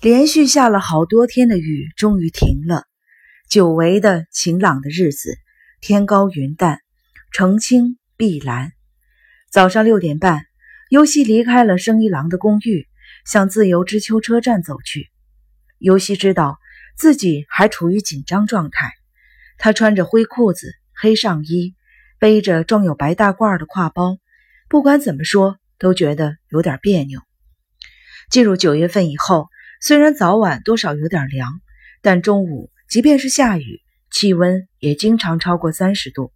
连续下了好多天的雨终于停了，久违的晴朗的日子，天高云淡，澄清碧蓝。早上六点半，尤西离开了生一郎的公寓，向自由之丘车站走去。尤西知道自己还处于紧张状态，他穿着灰裤子、黑上衣，背着装有白大褂的挎包，不管怎么说都觉得有点别扭。进入九月份以后。虽然早晚多少有点凉，但中午即便是下雨，气温也经常超过三十度。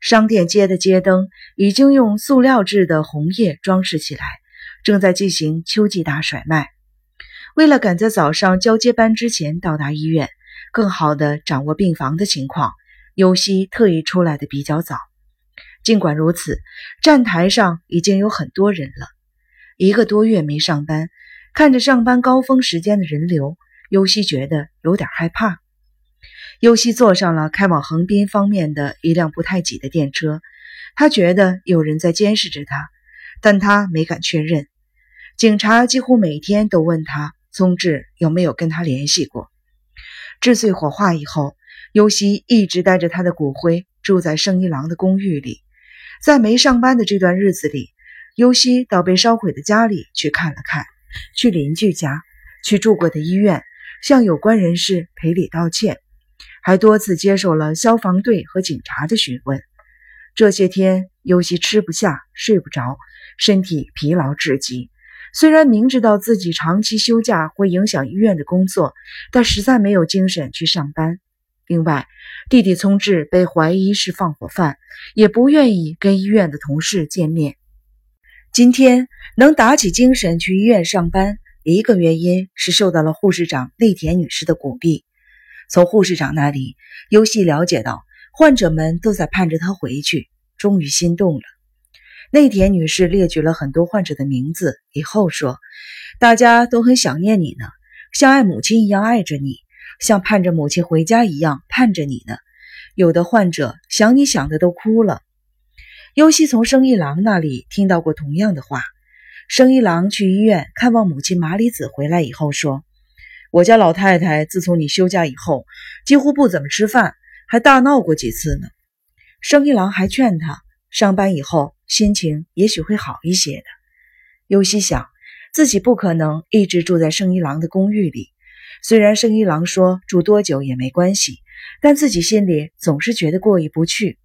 商店街的街灯已经用塑料制的红叶装饰起来，正在进行秋季大甩卖。为了赶在早上交接班之前到达医院，更好地掌握病房的情况，尤西特意出来的比较早。尽管如此，站台上已经有很多人了。一个多月没上班。看着上班高峰时间的人流，尤西觉得有点害怕。尤西坐上了开往横滨方面的一辆不太挤的电车，他觉得有人在监视着他，但他没敢确认。警察几乎每天都问他宗志有没有跟他联系过。治碎火化以后，尤西一直带着他的骨灰住在圣一郎的公寓里。在没上班的这段日子里，尤西到被烧毁的家里去看了看。去邻居家，去住过的医院，向有关人士赔礼道歉，还多次接受了消防队和警察的询问。这些天，尤西吃不下，睡不着，身体疲劳至极。虽然明知道自己长期休假会影响医院的工作，但实在没有精神去上班。另外，弟弟聪志被怀疑是放火犯，也不愿意跟医院的同事见面。今天能打起精神去医院上班，一个原因是受到了护士长内田女士的鼓励。从护士长那里，尤西了解到患者们都在盼着她回去，终于心动了。内田女士列举了很多患者的名字，以后说：“大家都很想念你呢，像爱母亲一样爱着你，像盼着母亲回家一样盼着你呢。有的患者想你想的都哭了。”尤西从生一郎那里听到过同样的话。生一郎去医院看望母亲麻里子回来以后说：“我家老太太自从你休假以后，几乎不怎么吃饭，还大闹过几次呢。”生一郎还劝他上班以后心情也许会好一些的。尤西想自己不可能一直住在生一郎的公寓里，虽然生一郎说住多久也没关系，但自己心里总是觉得过意不去。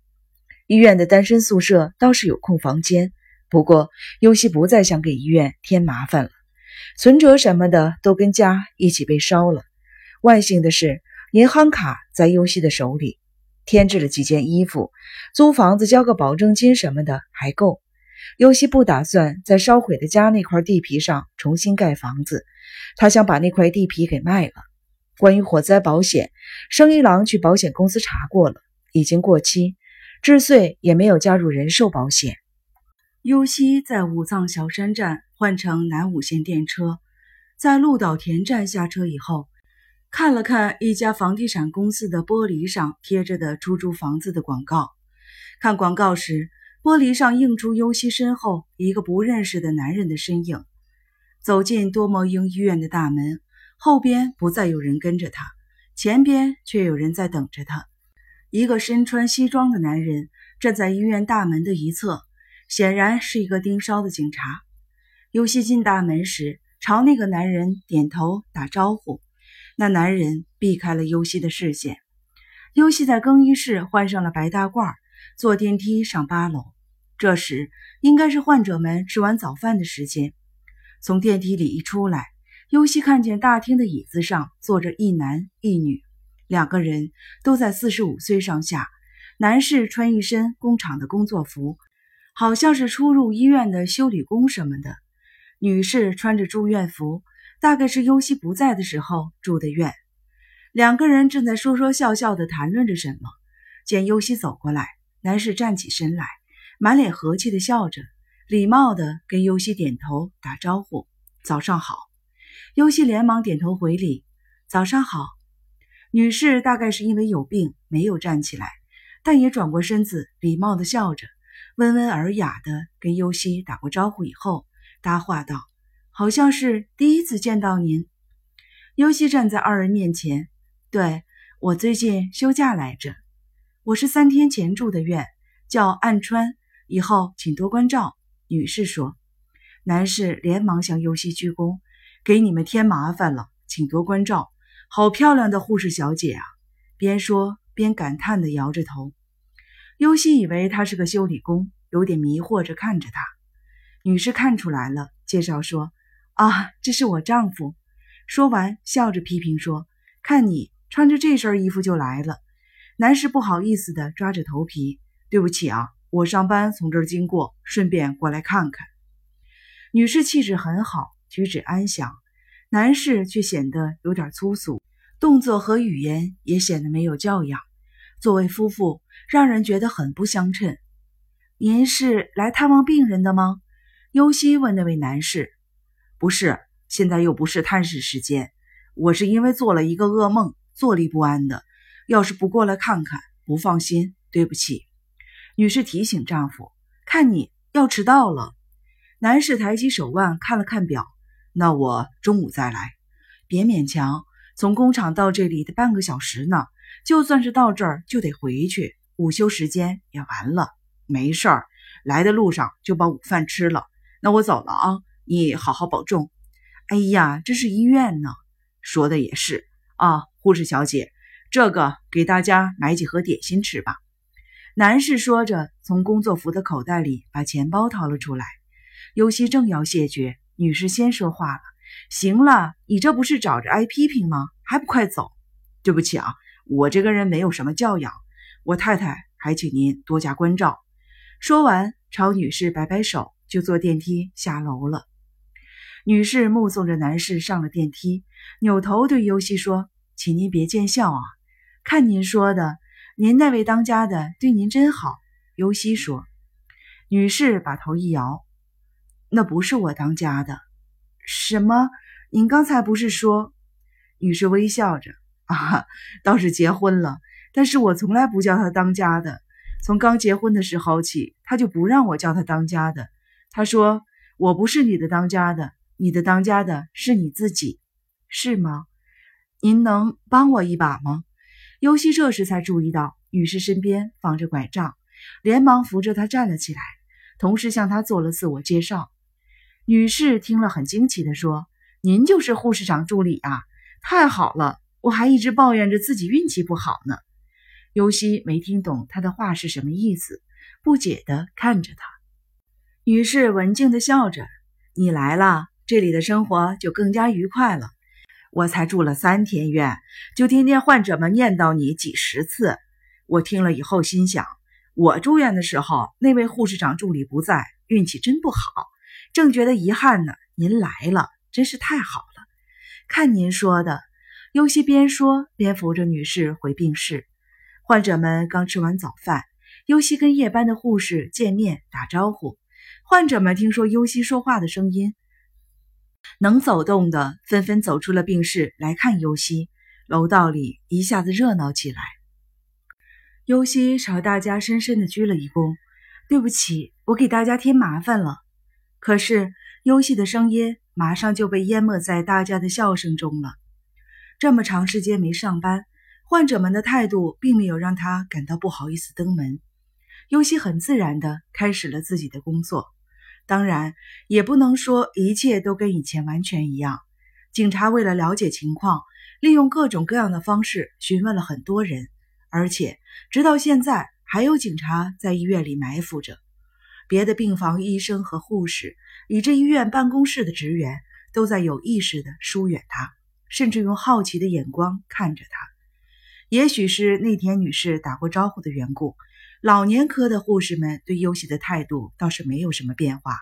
医院的单身宿舍倒是有空房间，不过尤西不再想给医院添麻烦了。存折什么的都跟家一起被烧了。万幸的是，银行卡在尤西的手里，添置了几件衣服，租房子交个保证金什么的还够。尤西不打算在烧毁的家那块地皮上重新盖房子，他想把那块地皮给卖了。关于火灾保险，生一郎去保险公司查过了，已经过期。志穗也没有加入人寿保险。优西在武藏小山站换乘南武线电车，在鹿岛田站下车以后，看了看一家房地产公司的玻璃上贴着的出租房子的广告。看广告时，玻璃上映出优西身后一个不认识的男人的身影。走进多摩英医院的大门，后边不再有人跟着他，前边却有人在等着他。一个身穿西装的男人站在医院大门的一侧，显然是一个盯梢的警察。尤西进大门时，朝那个男人点头打招呼，那男人避开了尤西的视线。尤西在更衣室换上了白大褂，坐电梯上八楼。这时应该是患者们吃完早饭的时间。从电梯里一出来，尤西看见大厅的椅子上坐着一男一女。两个人都在四十五岁上下，男士穿一身工厂的工作服，好像是出入医院的修理工什么的；女士穿着住院服，大概是尤西不在的时候住的院。两个人正在说说笑笑地谈论着什么。见尤西走过来，男士站起身来，满脸和气地笑着，礼貌地跟尤西点头打招呼：“早上好。”尤西连忙点头回礼：“早上好。”女士大概是因为有病没有站起来，但也转过身子，礼貌地笑着，温文尔雅地跟尤西打过招呼以后，搭话道：“好像是第一次见到您。”尤西站在二人面前，对我最近休假来着，我是三天前住的院，叫暗川，以后请多关照。女士说。男士连忙向尤西鞠躬，给你们添麻烦了，请多关照。好漂亮的护士小姐啊！边说边感叹地摇着头。尤西以为他是个修理工，有点迷惑着看着他。女士看出来了，介绍说：“啊，这是我丈夫。”说完，笑着批评说：“看你穿着这身衣服就来了。”男士不好意思地抓着头皮：“对不起啊，我上班从这儿经过，顺便过来看看。”女士气质很好，举止安详，男士却显得有点粗俗，动作和语言也显得没有教养。作为夫妇，让人觉得很不相称。您是来探望病人的吗？尤西问那位男士。不是，现在又不是探视时间。我是因为做了一个噩梦，坐立不安的。要是不过来看看，不放心。对不起。女士提醒丈夫：“看你要迟到了。”男士抬起手腕看了看表，那我中午再来，别勉强。从工厂到这里的半个小时呢，就算是到这儿就得回去，午休时间也完了。没事儿，来的路上就把午饭吃了。那我走了啊，你好好保重。哎呀，这是医院呢。说的也是啊，护士小姐，这个给大家买几盒点心吃吧。男士说着，从工作服的口袋里把钱包掏了出来。尤西正要谢绝，女士先说话了：“行了，你这不是找着挨批评吗？还不快走！”对不起啊，我这个人没有什么教养，我太太还请您多加关照。说完，朝女士摆摆手，就坐电梯下楼了。女士目送着男士上了电梯，扭头对尤西说：“请您别见笑啊，看您说的，您那位当家的对您真好。”尤西说。女士把头一摇。那不是我当家的，什么？您刚才不是说？女士微笑着，啊，倒是结婚了，但是我从来不叫他当家的。从刚结婚的时候起，他就不让我叫他当家的。他说：“我不是你的当家的，你的当家的是你自己，是吗？您能帮我一把吗？”尤西这时才注意到女士身边放着拐杖，连忙扶着她站了起来，同时向她做了自我介绍。女士听了，很惊奇地说：“您就是护士长助理啊？太好了！我还一直抱怨着自己运气不好呢。”尤西没听懂她的话是什么意思，不解地看着她。女士文静地笑着：“你来了，这里的生活就更加愉快了。我才住了三天院，就听见患者们念叨你几十次。我听了以后心想：我住院的时候，那位护士长助理不在，运气真不好。”正觉得遗憾呢，您来了，真是太好了。看您说的，尤西边说边扶着女士回病室。患者们刚吃完早饭，尤西跟夜班的护士见面打招呼。患者们听说尤西说话的声音，能走动的纷纷走出了病室来看尤西。楼道里一下子热闹起来。尤西朝大家深深的鞠了一躬：“对不起，我给大家添麻烦了。”可是，优西的声音马上就被淹没在大家的笑声中了。这么长时间没上班，患者们的态度并没有让他感到不好意思登门。优西很自然地开始了自己的工作。当然，也不能说一切都跟以前完全一样。警察为了了解情况，利用各种各样的方式询问了很多人，而且直到现在，还有警察在医院里埋伏着。别的病房医生和护士，以至医院办公室的职员，都在有意识地疏远他，甚至用好奇的眼光看着他。也许是那田女士打过招呼的缘故，老年科的护士们对尤西的态度倒是没有什么变化。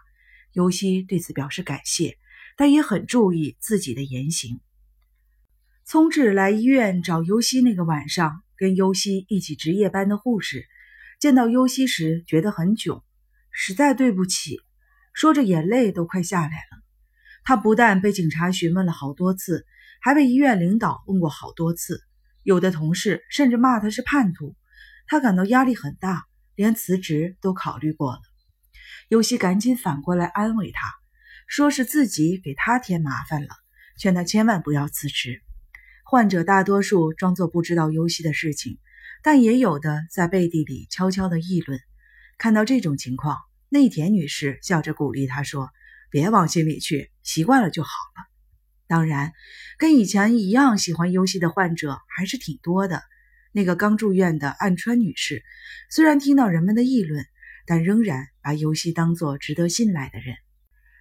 尤西对此表示感谢，但也很注意自己的言行。聪智来医院找尤西那个晚上，跟尤西一起值夜班的护士，见到尤西时觉得很囧。实在对不起，说着眼泪都快下来了。他不但被警察询问了好多次，还被医院领导问过好多次，有的同事甚至骂他是叛徒。他感到压力很大，连辞职都考虑过了。尤西赶紧反过来安慰他，说是自己给他添麻烦了，劝他千万不要辞职。患者大多数装作不知道尤西的事情，但也有的在背地里悄悄的议论。看到这种情况，内田女士笑着鼓励他说：“别往心里去，习惯了就好了。”当然，跟以前一样喜欢游戏的患者还是挺多的。那个刚住院的岸川女士，虽然听到人们的议论，但仍然把尤西当作值得信赖的人。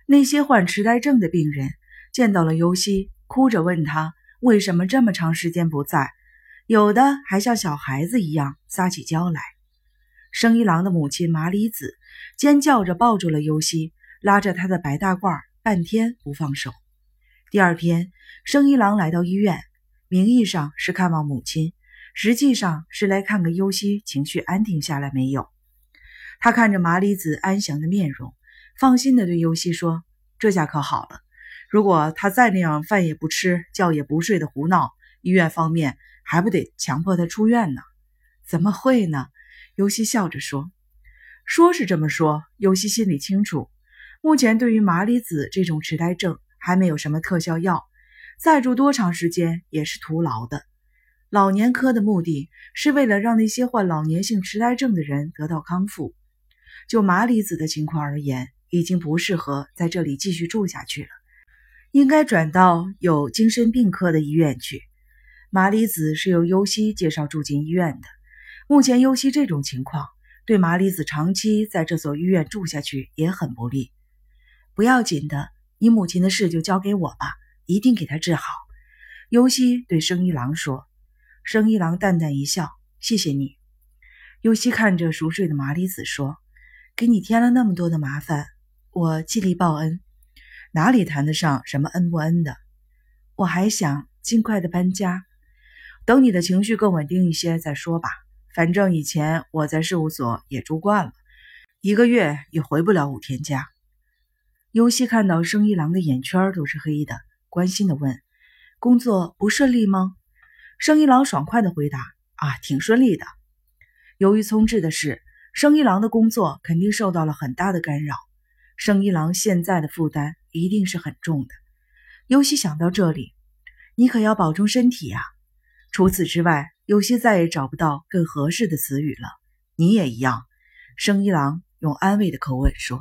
那些患痴呆症的病人见到了尤西，哭着问他为什么这么长时间不在，有的还像小孩子一样撒起娇来。生一郎的母亲麻里子尖叫着抱住了尤西，拉着他的白大褂，半天不放手。第二天，生一郎来到医院，名义上是看望母亲，实际上是来看看尤西情绪安定下来没有。他看着麻里子安详的面容。放心的对尤西说：“这下可好了。如果他再那样饭也不吃、觉也不睡的胡闹，医院方面还不得强迫他出院呢？”“怎么会呢？”尤西笑着说。“说是这么说，尤西心里清楚。目前对于麻里子这种痴呆症，还没有什么特效药，再住多长时间也是徒劳的。老年科的目的是为了让那些患老年性痴呆症的人得到康复。就麻里子的情况而言，”已经不适合在这里继续住下去了，应该转到有精神病科的医院去。麻里子是由优西介绍住进医院的。目前优西这种情况，对麻里子长期在这所医院住下去也很不利。不要紧的，你母亲的事就交给我吧，一定给她治好。优西对生一郎说。生一郎淡淡一笑：“谢谢你。”优西看着熟睡的麻里子说：“给你添了那么多的麻烦。”我尽力报恩，哪里谈得上什么恩不恩的？我还想尽快的搬家，等你的情绪更稳定一些再说吧。反正以前我在事务所也住惯了，一个月也回不了五天家。尤西看到生一郎的眼圈都是黑的，关心的问：“工作不顺利吗？”生一郎爽快的回答：“啊，挺顺利的。由于聪智的事，生一郎的工作肯定受到了很大的干扰。”生一郎现在的负担一定是很重的。尤西想到这里，你可要保重身体啊！除此之外，有些再也找不到更合适的词语了。你也一样，生一郎用安慰的口吻说。